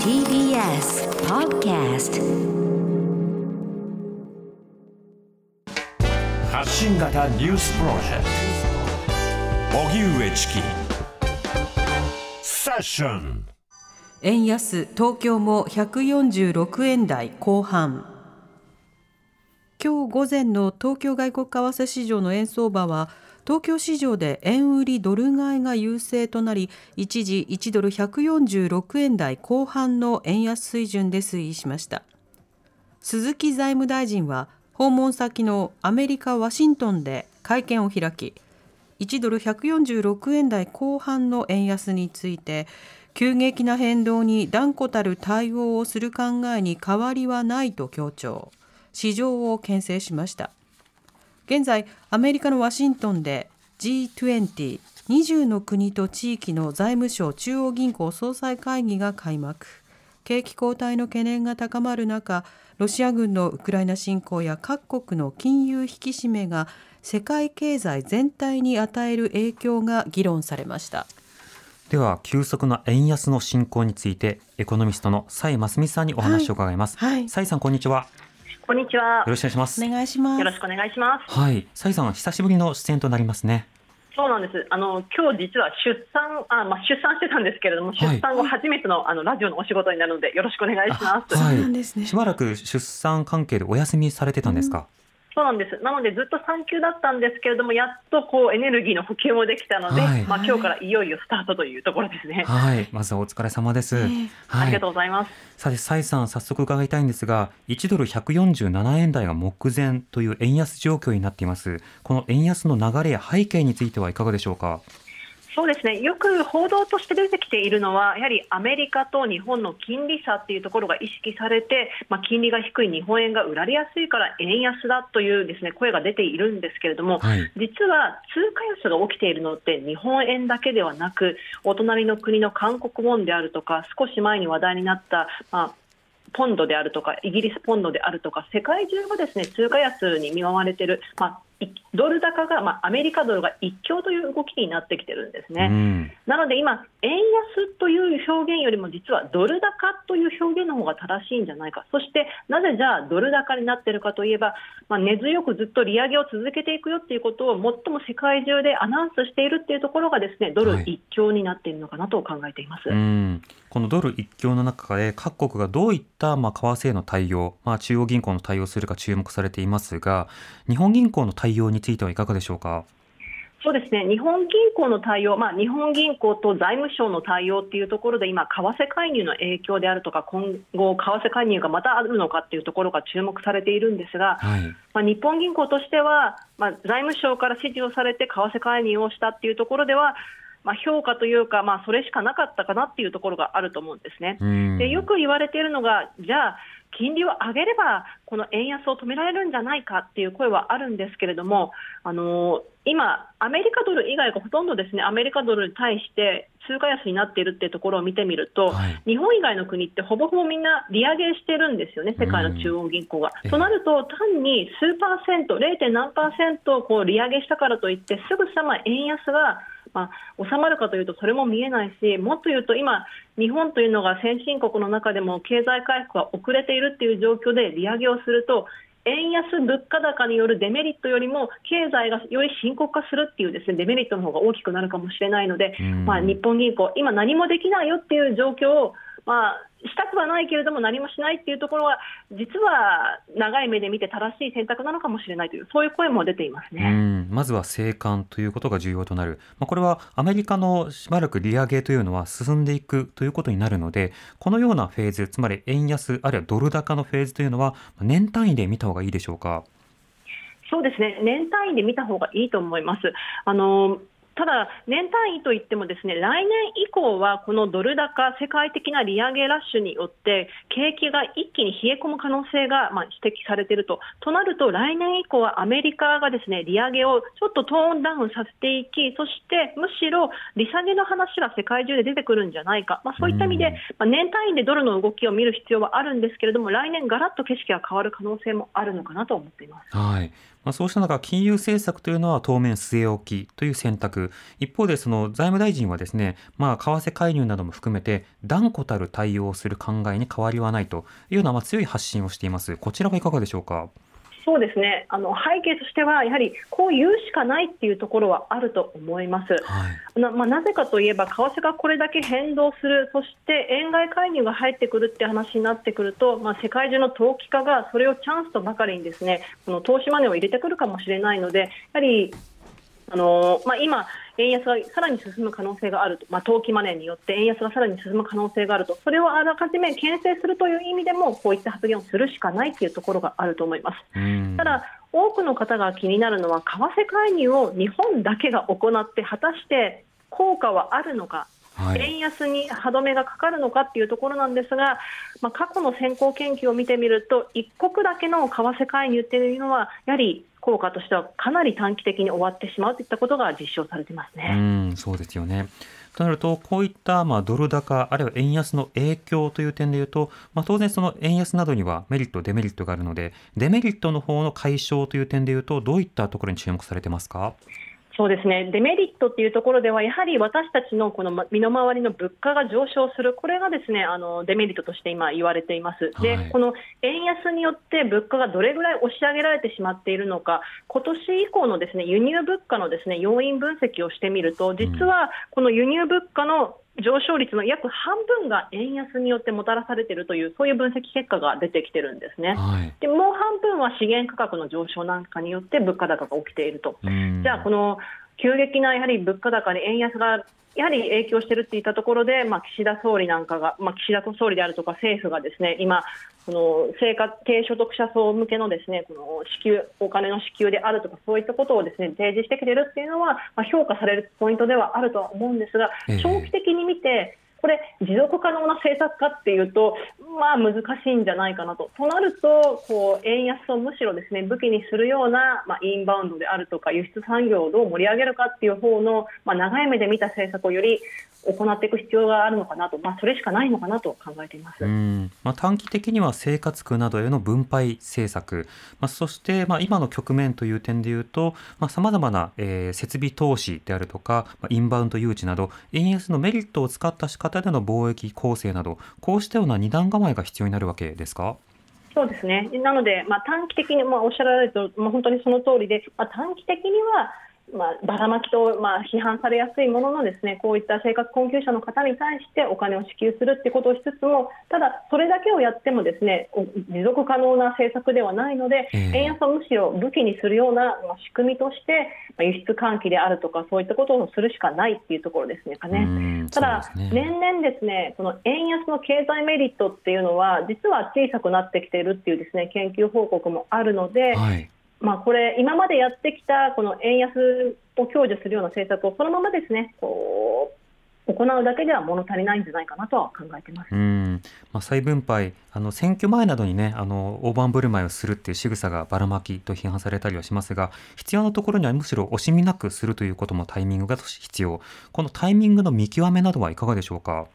TBS Podcast 発信型ニュースプロジェクト。荻上チキ。セッション。円安東京も146円台後半。今日午前の東京外国為替市場の円相場は東京市場で円売りドル買いが優勢となり一時1ドル146円台後半の円安水準で推移しました。鈴木財務大臣は訪問先のアメリカ・ワシントンで会見を開き1ドル146円台後半の円安について急激な変動に断固たる対応をする考えに変わりはないと強調。市場を牽制しました。現在アメリカのワシントンで G20 20の国と地域の財務省中央銀行総裁会議が開幕。景気後退の懸念が高まる中ロシア軍のウクライナ侵攻や各国の金融引き締めが世界経済全体に与える影響が議論されました。では急速な円安の進行についてエコノミストの蔡真澄さんにお話を伺います、はい。はい。蔡さんこんにちはこんにちはよ。ろしくお願いしますお願いしますよろしくお願いします。はい蔡さん久しぶりの出演となりますねそうなんです。あの今日実は出産あまあ出産してたんですけれども、い出産後初めてのあのラジオのお仕事になるのでよろしくお願いします。はいそうなんですねしばらく出産関係でお休みされてたんですか、そうなんです。なのでずっと産休だったんですけれども、やっとこうエネルギーの補給もできたので、はい。まあ今日からいよいよスタートというところですね。はい。まずはお疲れ様です、ええ。はい。ありがとうございます。さて蔡さん早速伺いたいんですが1ドル147円台が目前という円安状況になっています。この円安の流れや背景についてはいかがでしょうか？そうですね。よく報道として出てきているのは、やはりアメリカと日本の金利差っていうところが意識されて、まあ、金利が低い日本円が売られやすいから円安だというですね声が出ているんですけれども、はい実は通貨安が起きているのって日本円だけではなく、お隣の国の韓国ウォンであるとか、少し前に話題になった、まあポンドであるとか、イギリスポンドであるとか、世界中がですね通貨安に見舞われている、まあ、いドル高が、まあ、アメリカドルが一強という動きになってきてるんですね。うんなので今、円安という表現よりも実はドル高という表現の方が正しいんじゃないか、そしてなぜじゃあドル高になっているかといえば、まあ、根強くずっと利上げを続けていくよっていうことを最も世界中でアナウンスしているっていうところがですねドル一強になっているのかなと考えています。うん、このドル一強の中で各国がどういったまあ為替への対応、まあ、中央銀行の対応をするか注目されていますが日本銀行の対応についてはいかがでしょうか？そうですね日本銀行の対応、まあ、日本銀行と財務省の対応っていうところで今、為替介入の影響であるとか今後、為替介入がまたあるのかっていうところが注目されているんですが、はいまあ、日本銀行としては、まあ、財務省から指示をされて為替介入をしたっていうところでは、まあ、評価というか、まあ、それしかなかったかなっていうところがあると思うんですね。うんでよく言われているのが、じゃあ、金利を上げれば、この円安を止められるんじゃないかっていう声はあるんですけれども、あの今、アメリカドル以外がほとんどですね、アメリカドルに対して通貨安になっているっていうところを見てみると、はい日本以外の国ってほぼほぼみんな利上げしてるんですよね、世界の中央銀行が。うんとなると、単に数パーセント、0. 何パーセントこう利上げしたからといって、すぐさま円安が、まあ、収まるかというと、それも見えないし、もっと言うと今、日本というのが先進国の中でも経済回復が遅れているっていう状況で利上げをすると、円安物価高によるデメリットよりも経済がより深刻化するっていうですねデメリットの方が大きくなるかもしれないので、うん。まあ、日本銀行、今何もできないよっていう状況を、まあ、したくはないけれども何もしないっていうところは実は長い目で見て正しい選択なのかもしれないというそういう声も出ていますうね。んまずは生還ということが重要となる、まあ、これはアメリカのしばらく利上げというのは進んでいくということになるのでこのようなフェーズつまり円安あるいはドル高のフェーズというのは年単位で見た方がいいでしょうか？そうですね年単位で見た方がいいと思います。あのただ、年単位といってもですね来年以降はこのドル高、世界的な利上げラッシュによって景気が一気に冷え込む可能性がまあ指摘されていると。となると来年以降はアメリカがですね利上げをちょっとトーンダウンさせていきそしてむしろ利下げの話が世界中で出てくるんじゃないか、まあ、そういった意味で、まあ、年単位でドルの動きを見る必要はあるんですけれども来年、ガラッと景色が変わる可能性もあるのかなと思っています。はい。まあ、そうした中、金融政策というのは当面据え置きという選択。一方で、その財務大臣はですね、まあ、為替介入なども含めて、断固たる対応をする考えに変わりはないというような、ま、強い発信をしています。こちらはいかがでしょうか？そうですね。あの背景としては、やはりこう言うしかないっていうところはあると思います。はい、なまあ、なぜかといえば、為替がこれだけ変動する、そして円買い介入が入ってくるって話になってくると、まあ、世界中の投機家がそれをチャンスとばかりにですねこの投資マネーを入れてくるかもしれないので、やはりあのまあ、今、円安がさらに進む可能性があると、まあ、投機マネーによって円安がさらに進む可能性があると、それをあらかじめ牽制するという意味でも、こういった発言をするしかないというところがあると思います。ただ多くの方が気になるのは、為替介入を日本だけが行って、果たして効果はあるのか、はい、円安に歯止めがかかるのかっていうところなんですが、まあ、過去の先行研究を見てみると、一国だけの為替介入っていうのは、やはり効果としてはかなり短期的に終わってしまうといったことが実証されてますね。うんそうですよねとなると、こういったまあドル高、あるいは円安の影響という点でいうと、まあ、当然その円安などにはメリット、デメリットがあるので、デメリットの方の解消という点でいうと、どういったところに注目されてますか？そうですね。デメリットっていうところではやはり私たちのこの身の回りの物価が上昇する。これがですねあのデメリットとして今言われています。で、はい、この円安によって物価がどれぐらい押し上げられてしまっているのか。今年以降のですね輸入物価のですね要因分析をしてみると実はこの輸入物価の上昇率の約半分が円安によってもたらされているというそういう分析結果が出てきてるんですね、はい、でもう半分は資源価格の上昇なんかによって物価高が起きていると、じゃあ、この急激なやはり物価高に円安がやはり影響しているっていったところで、まあ、岸田総理なんかが、まあ、岸田総理であるとか政府がですね今、この生活低所得者層向けのですねこの支給お金の支給であるとかそういったことをですね提示してきているっていうのは、まあ、評価されるポイントではあるとは思うんですが、長期的に見てこれ、持続可能な政策かっていうと、まあ、難しいんじゃないかなと。となると、こう円安をむしろですね武器にするような、まあ、インバウンドであるとか、輸出産業をどう盛り上げるかっていう方の、まあ、長い目で見た政策をより行っていく必要があるのかなと、まあ、それしかないのかなと考えています、まあ、短期的には生活苦などへの分配政策、まあ、そして、まあ、今の局面という点でいうとさまざ、まな、えー、設備投資であるとか、まあ、インバウンド誘致など円安のメリットを使った仕方での貿易構成などこうしたような二段構えが必要になるわけですか？そうですねなので、まあ、短期的に、まあ、おっしゃられると、まあ、本当にその通りで、まあ、短期的にはまあ、ばらまきと、まあ、批判されやすいもののですねこういった生活困窮者の方に対してお金を支給するということをしつつもただ、それだけをやってもですね持続可能な政策ではないので、円安をむしろ武器にするような、まあ、仕組みとして、まあ、輸出喚起であるとかそういったことをするしかないというところですねかね。ただ、ね、年々ですねこの円安の経済メリットっていうのは実は小さくなってきているっていうですね研究報告もあるので、はいまあ、これ、今までやってきたこの円安を享受するような政策をそのままですねこう行うだけでは物足りないんじゃないかなとは考えてます。うん。まあ、再分配あの選挙前などにねあの大盤振る舞いをするっていう仕草がばらまきと批判されたりはしますが必要なところにはむしろ惜しみなくするということもタイミングが必要。このタイミングの見極めなどはいかがでしょうか？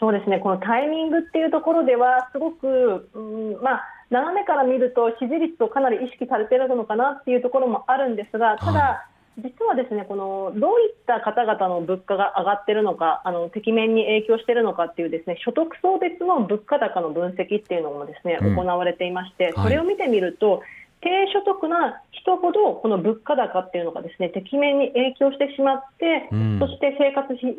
そうですね。このタイミングっていうところではすごく、うんまあ斜めから見ると支持率をかなり意識されているのかなっていうところもあるんですがただ、はい、実はですねこのどういった方々の物価が上がっているのかあの適面に影響しているのかっていうですね所得層別の物価高の分析っていうのもですね、行われていまして、それを見てみると、低所得な人ほどこの物価高っていうのがですね適面に影響してしまって、うん、そして生活必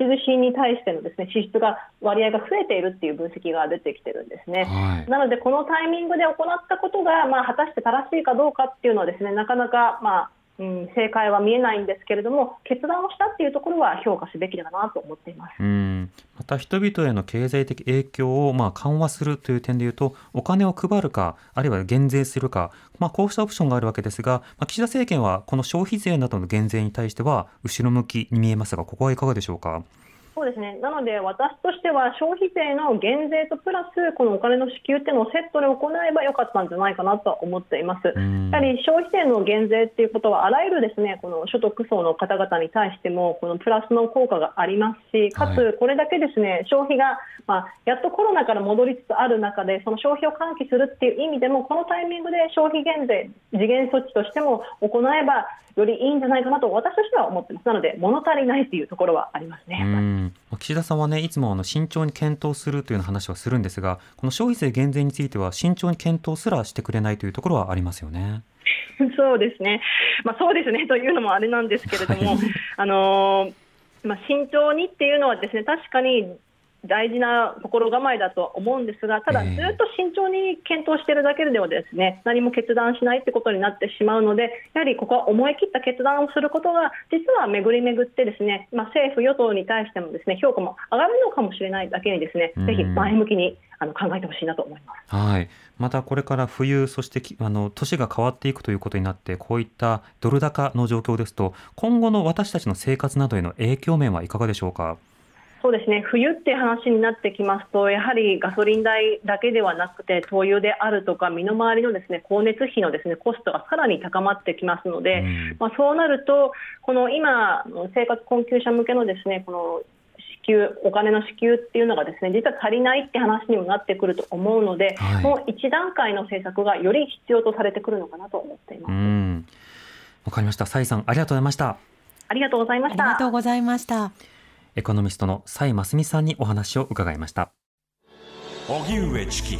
需品に対してのですね支出が割合が増えているっていう分析が出てきてるんですね。はい、なのでこのタイミングで行ったことがまあ果たして正しいかどうかっていうのはですねなかなかまあうん、正解は見えないんですけれども決断をしたっていうところは評価すべきだなと思っていますうんまた人々への経済的影響をまあ緩和するという点でいうとお金を配るかあるいは減税するか、まあ、こうしたオプションがあるわけですが、まあ、岸田政権はこの消費税などの減税に対しては後ろ向きに見えますがここはいかがでしょうか？そうですね。なので私としては消費税の減税とプラスこのお金の支給っていうのをセットで行えばよかったんじゃないかなとは思っています。やはり消費税の減税っていうことはあらゆるですねこの所得層の方々に対してもこのプラスの効果がありますし、かつこれだけですね消費がまあやっとコロナから戻りつつある中でその消費を喚起するっていう意味でもこのタイミングで消費減税次元措置としても行えばよりいいんじゃないかなと私としては思ってます。なので物足りないというところはありますね。岸田さんはねいつもあの慎重に検討するという話はするんですが、この消費税減税については慎重に検討すらしてくれないというところはありますよね。そうですね。まあそうですねというのもあれなんですけれども、あのまあ慎重にっていうのはですね確かに大事な心構えだと思うんですが、ただ、ずっと慎重に検討しているだけではですね、何も決断しないってことになってしまうので、やはりここは思い切った決断をすることが、実は巡り巡ってですね、まあ、政府・与党に対してもですね評価も上がるのかもしれないだけにですね、ぜひ前向きにあの考えてほしいなと思います。はい。またこれから冬、そしてあの年が変わっていくということになって、こういったドル高の状況ですと、今後の私たちの生活などへの影響面はいかがでしょうか？そうですね冬っていう話になってきますとやはりガソリン代だけではなくて灯油であるとか身の回りのですね光熱費のですねコストがさらに高まってきますので、うん、まあ、そうなるとこの今生活困窮者向けのですねこの支給お金の支給っていうのがですね実は足りないって話にもなってくると思うので、はい、もう一段階の政策がより必要とされてくるのかなと思っています。わかりました。サイさんありがとうございました。ありがとうございました。ありがとうございました。エコノミストの蔡真澄さんにお話を伺いました。荻上チキ。